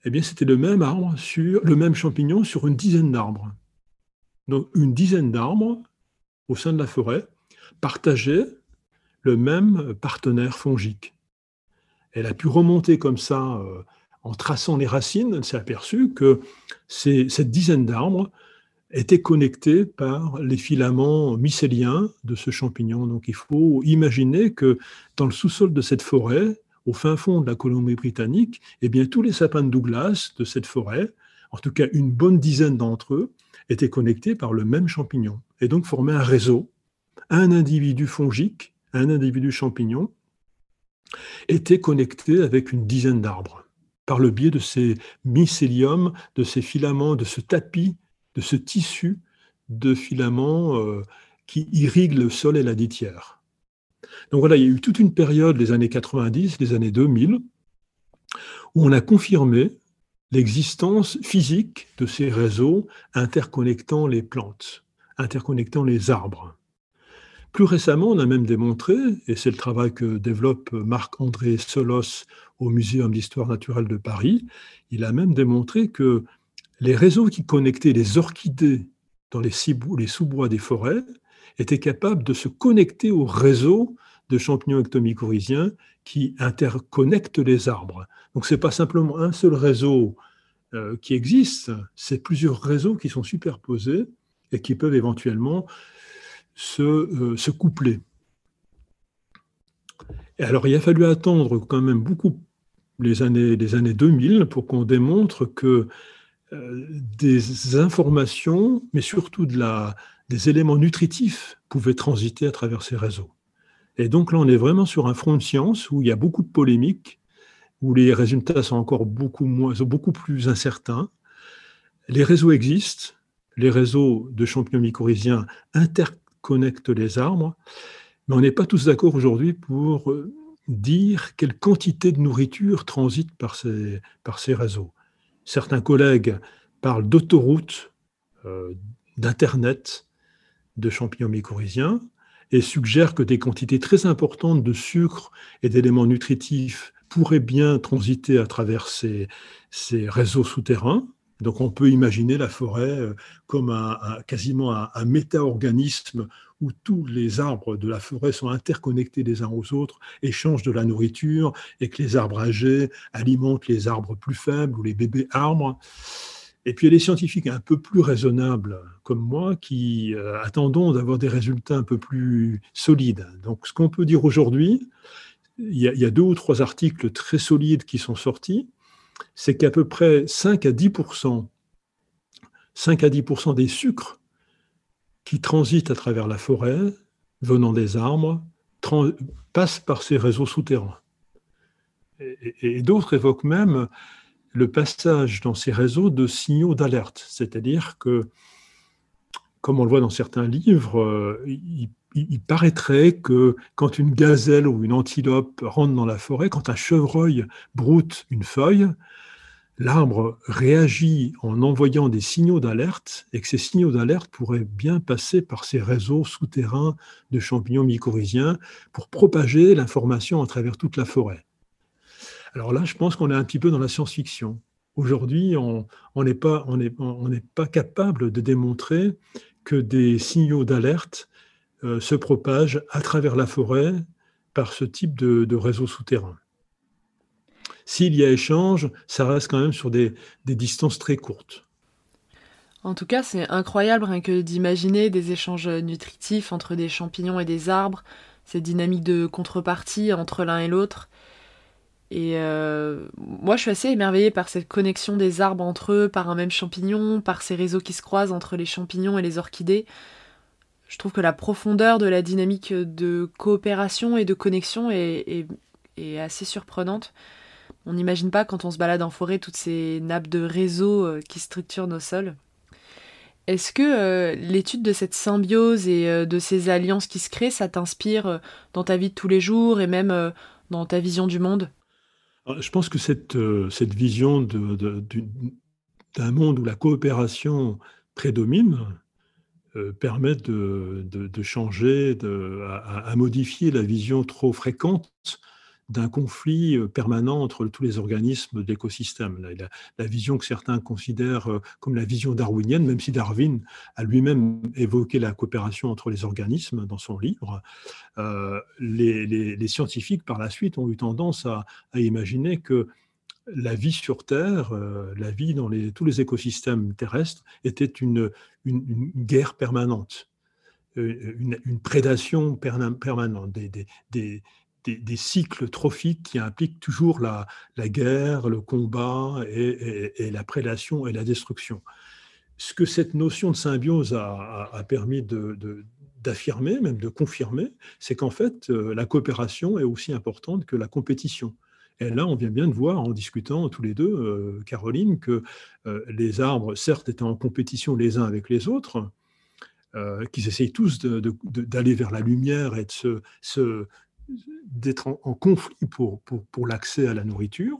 eh bien, c'était le même arbre sur le même champignon sur une dizaine d'arbres. Donc, une dizaine d'arbres au sein de la forêt partageaient le même partenaire fongique. Elle a pu remonter comme ça euh, en traçant les racines, elle s'est aperçue que cette dizaine d'arbres étaient connectés par les filaments mycéliens de ce champignon. Donc il faut imaginer que dans le sous-sol de cette forêt, au fin fond de la Colombie-Britannique, eh bien, tous les sapins de Douglas de cette forêt, en tout cas une bonne dizaine d'entre eux, étaient connectés par le même champignon et donc formaient un réseau. Un individu fongique, un individu champignon, était connecté avec une dizaine d'arbres par le biais de ces mycéliums, de ces filaments, de ce tapis, de ce tissu de filaments euh, qui irriguent le sol et la litière. Donc voilà, il y a eu toute une période, les années 90, les années 2000, où on a confirmé l'existence physique de ces réseaux interconnectant les plantes, interconnectant les arbres. Plus récemment, on a même démontré, et c'est le travail que développe Marc-André Solos au Muséum d'histoire naturelle de Paris, il a même démontré que les réseaux qui connectaient les orchidées dans les sous-bois des forêts, étaient capables de se connecter au réseau de champignons ectomycorhiziens qui interconnectent les arbres. Donc ce n'est pas simplement un seul réseau euh, qui existe, c'est plusieurs réseaux qui sont superposés et qui peuvent éventuellement se, euh, se coupler. Et alors il a fallu attendre quand même beaucoup les années, les années 2000 pour qu'on démontre que euh, des informations, mais surtout de la, des éléments nutritifs pouvaient transiter à travers ces réseaux. Et donc là, on est vraiment sur un front de science où il y a beaucoup de polémiques, où les résultats sont encore beaucoup, moins, beaucoup plus incertains. Les réseaux existent, les réseaux de champignons mycorhiziens interconnectent les arbres, mais on n'est pas tous d'accord aujourd'hui pour euh, dire quelle quantité de nourriture transite par ces, réseaux. Certains collègues parlent d'autoroutes, euh, d'Internet, de champignons mycorhiziens, et suggèrent que des quantités très importantes de sucre et d'éléments nutritifs pourraient bien transiter à travers ces réseaux souterrains. Donc on peut imaginer la forêt euh, comme un, quasiment un, méta-organisme où tous les arbres de la forêt sont interconnectés les uns aux autres, échangent de la nourriture, et que les arbres âgés alimentent les arbres plus faibles ou les bébés arbres. Et puis il y a des scientifiques un peu plus raisonnables comme moi qui euh, attendons d'avoir des résultats un peu plus solides. Donc ce qu'on peut dire aujourd'hui, il, y, a, deux ou trois articles très solides qui sont sortis, c'est qu'à peu près 5 à 10 5 à 10 des sucres qui transitent à travers la forêt, venant des arbres, passent par ces réseaux souterrains. Et, d'autres évoquent même le passage dans ces réseaux de signaux d'alerte, c'est-à-dire que, comme on le voit dans certains livres, euh, il, paraîtrait que quand une gazelle ou une antilope rentre dans la forêt, quand un chevreuil broute une feuille, l'arbre réagit en envoyant des signaux d'alerte et que ces signaux d'alerte pourraient bien passer par ces réseaux souterrains de champignons mycorhiziens pour propager l'information à travers toute la forêt. Alors là, je pense qu'on est un petit peu dans la science-fiction. Aujourd'hui, on n'est pas, pas, capable de démontrer que des signaux d'alerte euh, se propagent à travers la forêt par ce type de, réseau souterrain. S'il y a échange, ça reste quand même sur des, distances très courtes. En tout cas, c'est incroyable rien que d'imaginer des échanges nutritifs entre des champignons et des arbres, cette dynamique de contrepartie entre l'un et l'autre. Et euh, moi, je suis assez émerveillée par cette connexion des arbres entre eux, par un même champignon, par ces réseaux qui se croisent entre les champignons et les orchidées. Je trouve que la profondeur de la dynamique de coopération et de connexion est assez surprenante. On n'imagine pas quand on se balade en forêt toutes ces nappes de réseaux euh, qui structurent nos sols. Est-ce que euh, l'étude de cette symbiose et euh, de ces alliances qui se créent, ça t'inspire dans ta vie de tous les jours et même dans ta vision du monde? Je pense que cette vision d'un monde où la coopération prédomine permet de, changer, à, modifier la vision trop fréquente d'un conflit euh, permanent entre tous les organismes de l'écosystème. La, la, vision que certains considèrent euh, comme la vision darwinienne, même si Darwin a lui-même évoqué la coopération entre les organismes dans son livre, euh, les, scientifiques par la suite ont eu tendance à, imaginer que la vie sur Terre, la vie dans tous les écosystèmes terrestres était une, guerre permanente. Une, prédation permanente, des, cycles trophiques qui impliquent toujours la, guerre, le combat et, la prédation et la destruction. Ce que cette notion de symbiose a, permis d'affirmer, même de confirmer, c'est qu'en fait, euh, la coopération est aussi importante que la compétition. Et là, on vient bien de voir, en discutant tous les deux, euh, Caroline, que euh, les arbres, certes, étaient en compétition les uns avec les autres, qu'ils essayent tous d'aller vers la lumière et de se, d'être en, conflit pour, l'accès à la nourriture,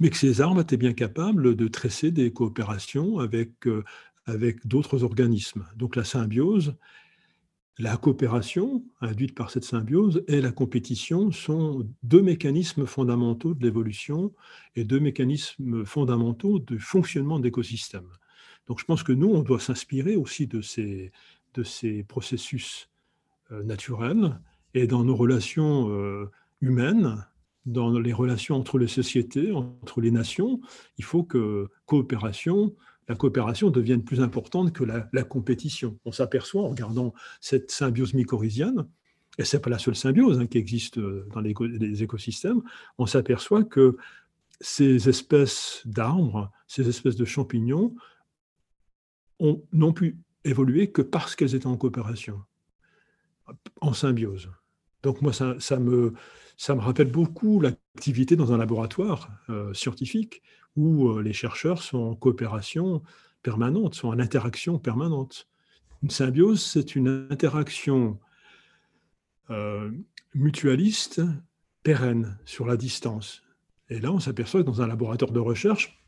mais que ces arbres étaient bien capables de tresser des coopérations avec, euh, avec d'autres organismes. Donc la symbiose, la coopération induite par cette symbiose et la compétition sont deux mécanismes fondamentaux de l'évolution et deux mécanismes fondamentaux du fonctionnement d'écosystèmes. Donc je pense que nous, on doit s'inspirer aussi de ces, de ces processus euh, naturels et dans nos relations euh, humaines, dans les relations entre les sociétés, entre les nations, il faut que coopération, la coopération devienne plus importante que la, compétition. On s'aperçoit en regardant cette symbiose mycorhizienne, et ce n'est pas la seule symbiose hein, qui existe euh, dans les, les écosystèmes, on s'aperçoit que ces espèces d'arbres, ces espèces de champignons n'ont pu évoluer que parce qu'elles étaient en coopération, en symbiose. Donc moi, ça, me, ça me rappelle beaucoup l'activité dans un laboratoire euh, scientifique où euh, les chercheurs sont en coopération permanente, sont en interaction permanente. Une symbiose, c'est une interaction euh, mutualiste pérenne sur la distance. Et là, on s'aperçoit que dans un laboratoire de recherche,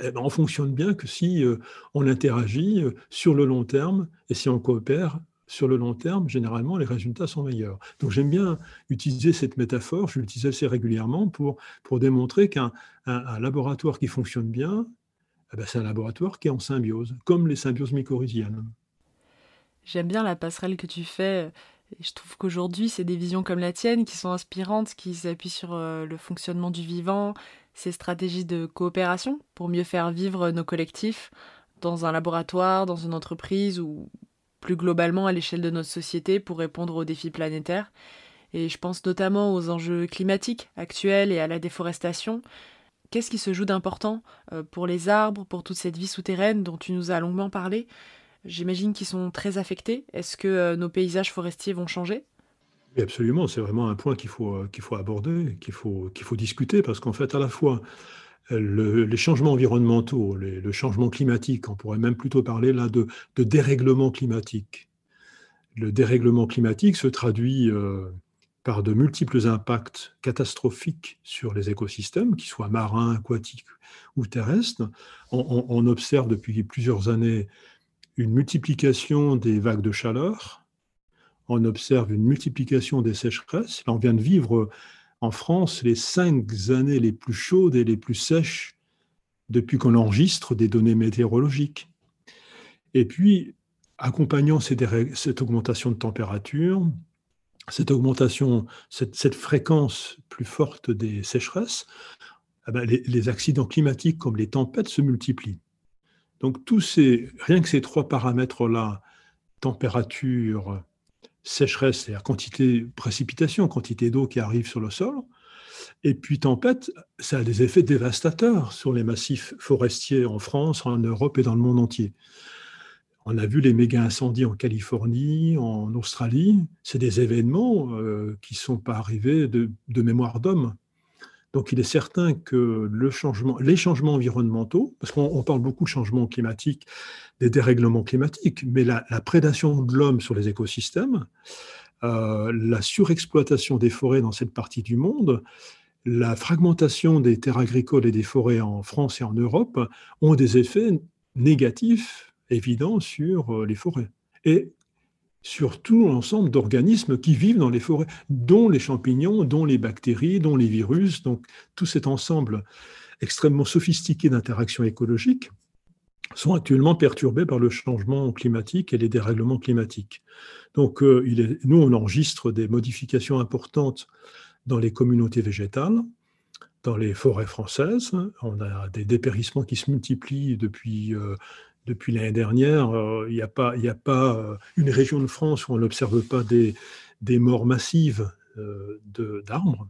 eh ben, on fonctionne bien que si on interagit sur le long terme et si on coopère sur le long terme, généralement, les résultats sont meilleurs. Donc j'aime bien utiliser cette métaphore, je l'utilise assez régulièrement pour, pour démontrer qu'un laboratoire qui fonctionne bien, eh ben, c'est un laboratoire qui est en symbiose, comme les symbioses mycorhiziennes. J'aime bien la passerelle que tu fais. je trouve qu'aujourd'hui, c'est des visions comme la tienne qui sont inspirantes, qui s'appuient sur euh, le fonctionnement du vivant, ces stratégies de coopération pour mieux faire vivre nos collectifs dans un laboratoire, dans une entreprise ou plus globalement à l'échelle de notre société pour répondre aux défis planétaires. Et je pense notamment aux enjeux climatiques actuels et à la déforestation. Qu'est-ce qui se joue d'important euh, pour les arbres, pour toute cette vie souterraine dont tu nous as longuement parlé? J'imagine qu'ils sont très affectés. Est-ce que euh, nos paysages forestiers vont changer? Absolument, c'est vraiment un point qu'il faut, euh, faut aborder, qu'il faut, qu'il faut discuter, parce qu'en fait, à la fois, les changements environnementaux, le changement climatique, on pourrait même plutôt parler là de, dérèglement climatique. Le dérèglement climatique se traduit euh, par de multiples impacts catastrophiques sur les écosystèmes, qu'ils soient marins, aquatiques ou terrestres. on observe depuis plusieurs années une multiplication des vagues de chaleur, on observe une multiplication des sécheresses. Là, on vient de vivre en France les cinq années les plus chaudes et les plus sèches depuis qu'on enregistre des données météorologiques. Et puis, accompagnant cette augmentation de température, cette augmentation, cette, fréquence plus forte des sécheresses, eh ben, les, accidents climatiques comme les tempêtes se multiplient. Donc, rien que ces trois paramètres-là, température, sécheresse, c'est-à-dire quantité précipitation, quantité d'eau qui arrive sur le sol. Et puis tempête, ça a des effets dévastateurs sur les massifs forestiers en France, en Europe et dans le monde entier. On a vu les méga incendies en Californie, en Australie. C'est des événements euh, qui ne sont pas arrivés de, mémoire d'homme. Donc il est certain que les changements environnementaux, parce qu'on parle beaucoup de changements climatiques, des dérèglements climatiques, mais la, prédation de l'homme sur les écosystèmes, euh, la surexploitation des forêts dans cette partie du monde, la fragmentation des terres agricoles et des forêts en France et en Europe ont des effets négatifs évidents sur euh, les forêts. Et sur tout l'ensemble d'organismes qui vivent dans les forêts, dont les champignons, dont les bactéries, dont les virus, donc tout cet ensemble extrêmement sophistiqué d'interactions écologiques sont actuellement perturbés par le changement climatique et les dérèglements climatiques. Donc, euh, il est, nous, on enregistre des modifications importantes dans les communautés végétales, dans les forêts françaises. On a des dépérissements qui se multiplient depuis, euh, depuis l'année dernière. Euh, il n'y a pas, a pas une région de France où on n'observe pas des, morts massives d'arbres.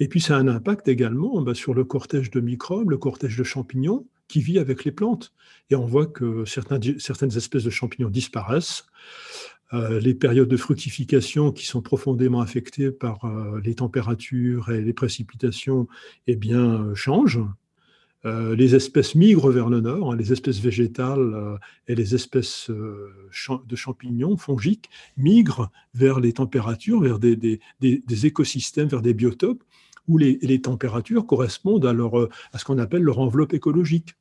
Et puis, ça a un impact également bah, sur le cortège de microbes, le cortège de champignons, qui vit avec les plantes. Et on voit que certaines espèces de champignons disparaissent. Euh, les périodes de fructification qui sont profondément affectées par euh, les températures et les précipitations eh bien, euh, changent. Les espèces migrent vers le nord, hein, les espèces végétales et les espèces de champignons fongiques migrent vers les températures, vers des, écosystèmes, vers des biotopes où les, températures correspondent à, leur, à ce qu'on appelle leur enveloppe écologique.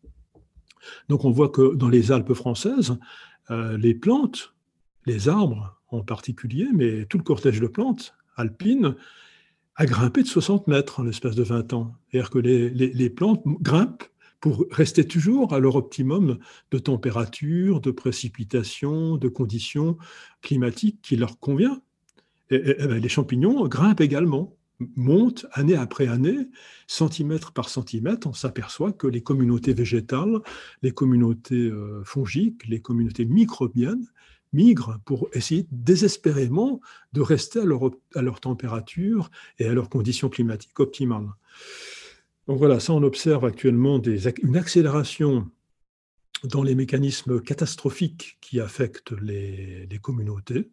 Donc on voit que dans les Alpes françaises, euh, les plantes, les arbres en particulier, mais tout le cortège de plantes alpines, a de 60 mètres en l'espace de 20 ans. C'est-à-dire que les, plantes grimpent pour rester toujours à leur optimum de température, de précipitation, de conditions climatiques qui leur convient. Et, ben, les champignons grimpent également, montent année après année, centimètre par centimètre. On s'aperçoit que les communautés végétales, les communautés euh, fongiques, les communautés microbiennes migrent pour essayer désespérément de rester à leur, à leur température et à leurs conditions climatiques optimales. Donc voilà, ça on observe actuellement des, une accélération dans les mécanismes catastrophiques qui affectent les, communautés,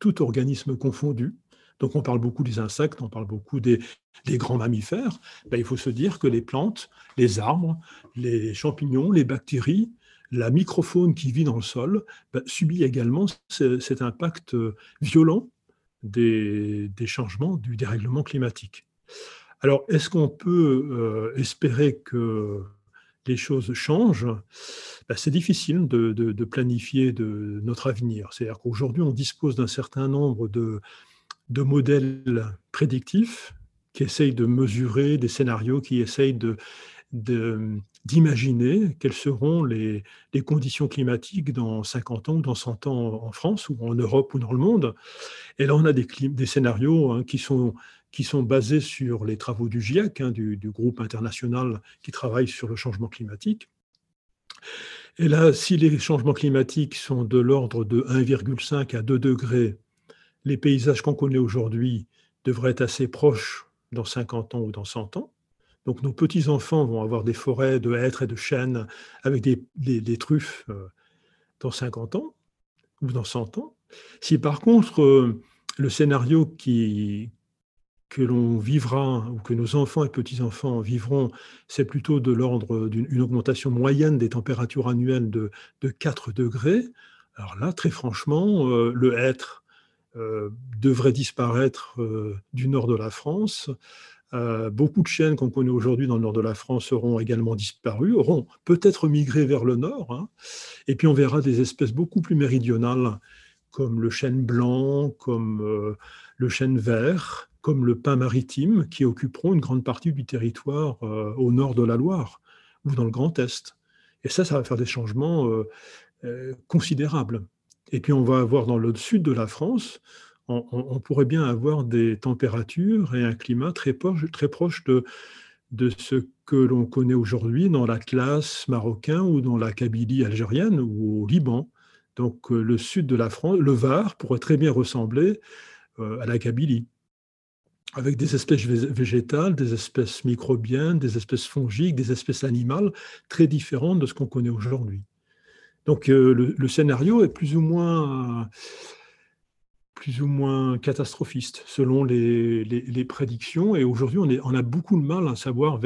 tout organisme confondu. Donc on parle beaucoup des insectes, on parle beaucoup des, grands mammifères. Ben, il faut se dire que les plantes, les arbres, les champignons, les bactéries, la microfaune qui vit dans le sol ben, subit également cet impact violent des changements du dérèglement climatique. Alors, est-ce qu'on peut euh, espérer que les choses changent? Ben, C'est difficile de, planifier de notre avenir. C'est-à-dire qu'aujourd'hui, on dispose d'un certain nombre de, modèles prédictifs qui essayent de mesurer des scénarios, qui essayent d'imaginer quelles seront les, conditions climatiques dans 50 ans ou dans 100 ans en France ou en Europe ou dans le monde. Et là, on a des, scénarios hein, qui sont qui sont basés sur les travaux du GIEC, hein, du, groupe international qui travaille sur le changement climatique. Et là, si les changements climatiques sont de l'ordre de 1,5 à 2 degrés, les paysages qu'on connaît aujourd'hui devraient être assez proches dans 50 ans ou dans 100 ans. Donc nos petits-enfants vont avoir des forêts de hêtres et de chênes avec des, truffes euh, dans 50 ans ou dans 100 ans. Si par contre euh, le scénario qui, que l'on vivra, ou que nos enfants et petits-enfants vivront, c'est plutôt de l'ordre d'une augmentation moyenne des températures annuelles de, 4 degrés. Alors là, très franchement, euh, le être euh, devrait disparaître du nord de la France. Beaucoup de chênes qu'on connaît aujourd'hui dans le nord de la France auront également disparu, auront peut-être migré vers le nord. Hein. Et puis on verra des espèces beaucoup plus méridionales, comme le chêne blanc, comme le chêne vert, comme le pin maritime, qui occuperont une grande partie du territoire euh, au nord de la Loire ou dans le Grand Est. Et ça, ça va faire des changements euh, euh, considérables. Et puis on va avoir dans le sud de la France, on, pourrait bien avoir des températures et un climat très proche, très proche de, ce que l'on connaît aujourd'hui dans l'Atlas marocain ou dans la Kabylie algérienne ou au Liban. Donc le sud de la France, le Var, pourrait très bien ressembler à la Kabylie avec des espèces végétales, des espèces microbiennes, des espèces fongiques, des espèces animales très différentes de ce qu'on connaît aujourd'hui. Donc euh, le, scénario est plus ou moins, plus ou moins catastrophiste selon les, prédictions. Et aujourd'hui, on, a beaucoup de mal à savoir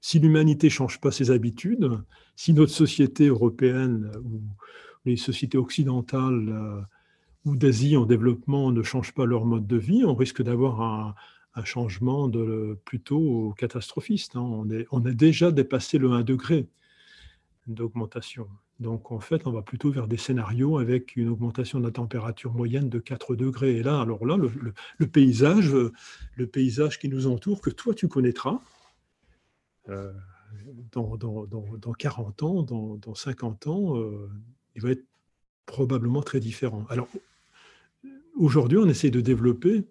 si l'humanité ne change pas ses habitudes, si notre société européenne ou les sociétés occidentales euh, ou d'Asie en développement ne changent pas leur mode de vie, on risque d'avoir un, changement plutôt catastrophiste. Hein. On a déjà dépassé le 1 degré d'augmentation. Donc en fait, on va plutôt vers des scénarios avec une augmentation de la température moyenne de 4 degrés. Et là, alors là, le, paysage, le paysage qui nous entoure, que toi tu connaîtras, euh, dans, dans, dans, 40 ans, dans, 50 ans, euh, il va être probablement très différent. Alors aujourd'hui, on essaie de développer,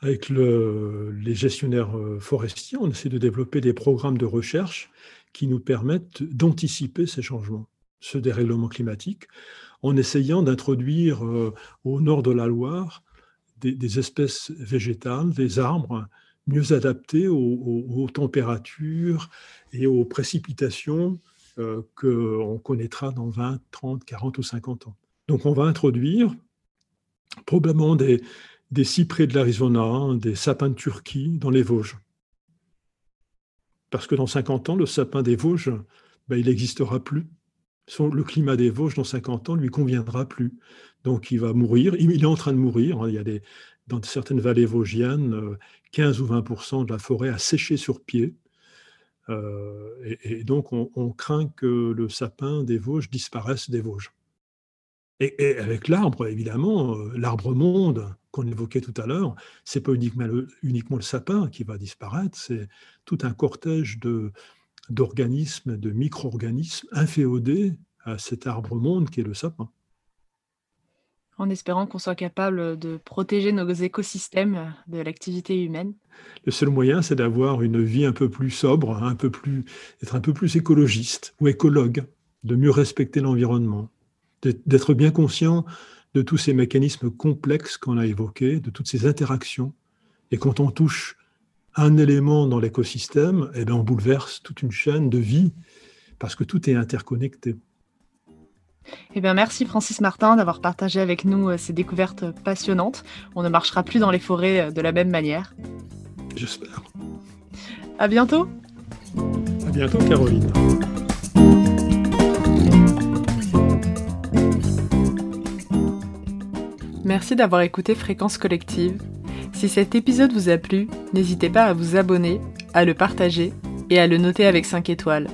avec les gestionnaires euh, forestiers, on essaie de développer des programmes de recherche qui nous permettent d'anticiper ces changements, ce dérèglement climatique, en essayant d'introduire euh, au nord de la Loire des, espèces végétales, des arbres mieux adaptés aux, températures et aux précipitations euh, qu'on connaîtra dans 20, 30, 40 ou 50 ans. Donc on va introduire probablement des, cyprès de l'Arizona, des sapins de Turquie dans les Vosges. Parce que dans 50 ans, le sapin des Vosges, ben, il n'existera plus. Le climat des Vosges dans 50 ans lui conviendra plus. Donc il va mourir. Il est en train de mourir. Hein. Il y a des, dans certaines vallées vosgiennes, 15 euh, ou 20% de la forêt a séché sur pied. Euh, et, donc on, craint que le sapin des Vosges disparaisse des Vosges. Et, avec l'arbre, évidemment, euh, l'arbre monde qu'on évoquait tout à l'heure, c'est pas uniquement le, uniquement le sapin qui va disparaître, c'est tout un cortège de, d'organismes, de micro-organismes inféodés à cet arbre-monde qui est le sapin. En espérant qu'on soit capable de protéger nos écosystèmes de l'activité humaine. Le seul moyen, c'est d'avoir une vie un peu plus sobre, un peu plus, être un peu plus écologiste ou écologue, de mieux respecter l'environnement, d'être bien conscient de tous ces mécanismes complexes qu'on a évoqués, de toutes ces interactions. Et quand on touche un élément dans l'écosystème, eh bien on bouleverse toute une chaîne de vie parce que tout est interconnecté. Eh bien, merci Francis Martin d'avoir partagé avec nous euh, ces découvertes passionnantes. On ne marchera plus dans les forêts euh, de la même manière. J'espère. À bientôt. À bientôt, Caroline. Merci d'avoir écouté Fréquence Collective. Si cet épisode vous a plu, n'hésitez pas à vous abonner, à le partager et à le noter avec 5 étoiles.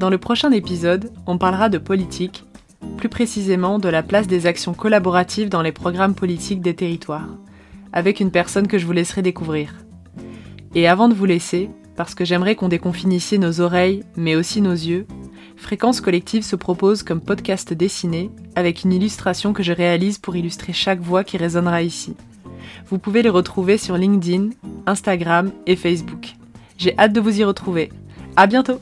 Dans le prochain épisode, on parlera de politique plus précisément de la place des actions collaboratives dans les programmes politiques des territoires, avec une personne que je vous laisserai découvrir. Et avant de vous laisser, parce que j'aimerais qu'on déconfine nos oreilles, mais aussi nos yeux, Fréquence Collective se propose comme podcast dessiné avec une illustration que je réalise pour illustrer chaque voix qui résonnera ici. Vous pouvez les retrouver sur LinkedIn, Instagram et Facebook. J'ai hâte de vous y retrouver. À bientôt!